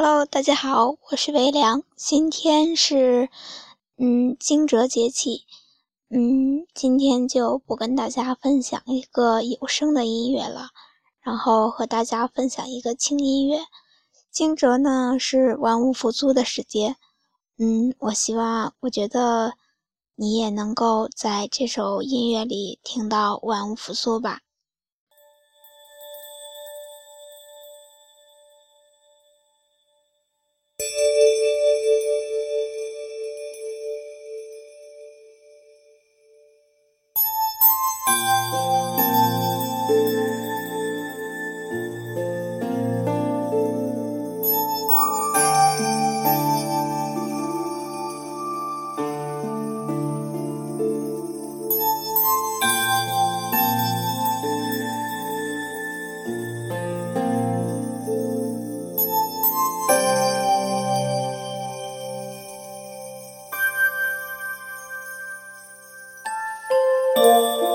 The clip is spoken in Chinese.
Hello，大家好，我是微凉。今天是嗯惊蛰节气，嗯，今天就不跟大家分享一个有声的音乐了，然后和大家分享一个轻音乐。惊蛰呢是万物复苏的时节，嗯，我希望，我觉得你也能够在这首音乐里听到万物复苏吧。Música